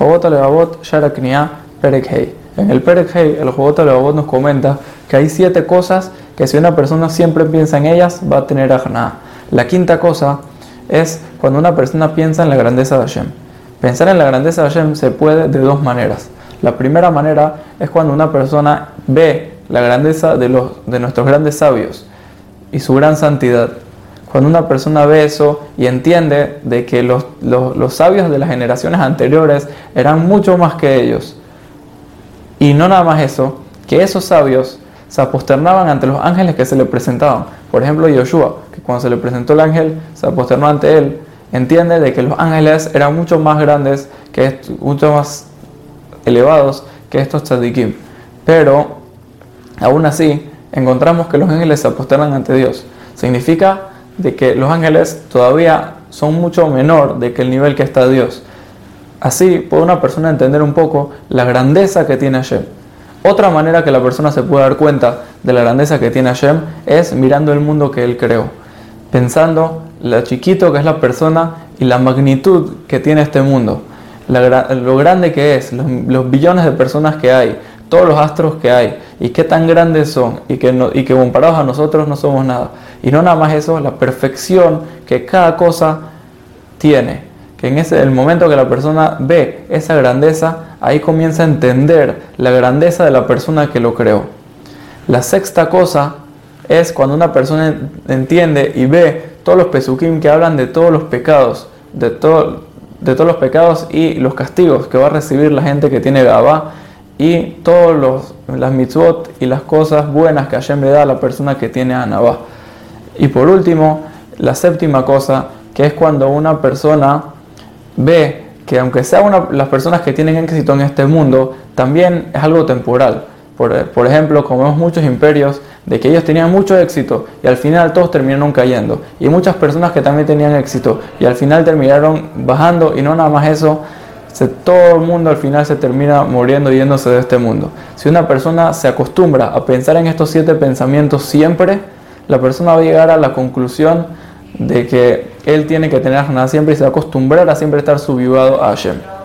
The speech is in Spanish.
Jobot Alevabot Sharaknia Perek Hei. En el Perek Hei, el Jobot Alevabot nos comenta que hay siete cosas que si una persona siempre piensa en ellas, va a tener ajna. La quinta cosa es cuando una persona piensa en la grandeza de Hashem. Pensar en la grandeza de Hashem se puede de dos maneras. La primera manera es cuando una persona ve la grandeza de, los, de nuestros grandes sabios y su gran santidad. Cuando una persona ve eso y entiende de que los, los, sabios de las generaciones anteriores eran mucho más que ellos. Y no nada más eso, que esos sabios se aposternaban ante los ángeles que se le presentaban. Por ejemplo, Yoshua, que cuando se le presentó el ángel, se aposternó ante él. Entiende de que los ángeles eran mucho más grandes, que mucho más elevados que estos tzadikim. Pero, aún así, encontramos que los ángeles se aposternan ante Dios. Significa de que los ángeles todavía son mucho menor de que el nivel que está Dios. Así puede una persona entender un poco la grandeza que tiene Hashem. Otra manera que la persona se puede dar cuenta de la grandeza que tiene Hashem es mirando el mundo que Él creó, pensando lo chiquito que es la persona y la magnitud que tiene este mundo, lo grande que es, los billones de personas que hay, todos los astros que hay y qué tan grandes son y que, y que comparados a nosotros no somos nada. Y no nada más eso, la perfección que cada cosa tiene. Que en ese el momento que la persona ve esa grandeza, ahí comienza a entender la grandeza de la persona que lo creó. La sexta cosa es cuando una persona entiende y ve todos los pesukim que hablan de todos los pecados, de, todo, de todos los pecados y los castigos que va a recibir la gente que tiene Gabá y todas las mitzvot y las cosas buenas que Hashem le da a la persona que tiene Anabá. Y por último, la séptima cosa, que es cuando una persona ve que aunque sea una, las personas que tienen éxito en este mundo, también es algo temporal. Por, por, ejemplo, como vemos muchos imperios, de que ellos tenían mucho éxito y al final todos terminaron cayendo. Y muchas personas que también tenían éxito y al final terminaron bajando y no nada más eso, todo el mundo al final se termina muriendo yéndose de este mundo. Si una persona se acostumbra a pensar en estos siete pensamientos siempre, la persona va a llegar a la conclusión de que él tiene que tener nada siempre y se va a acostumbrar a siempre estar subivado a Hashem.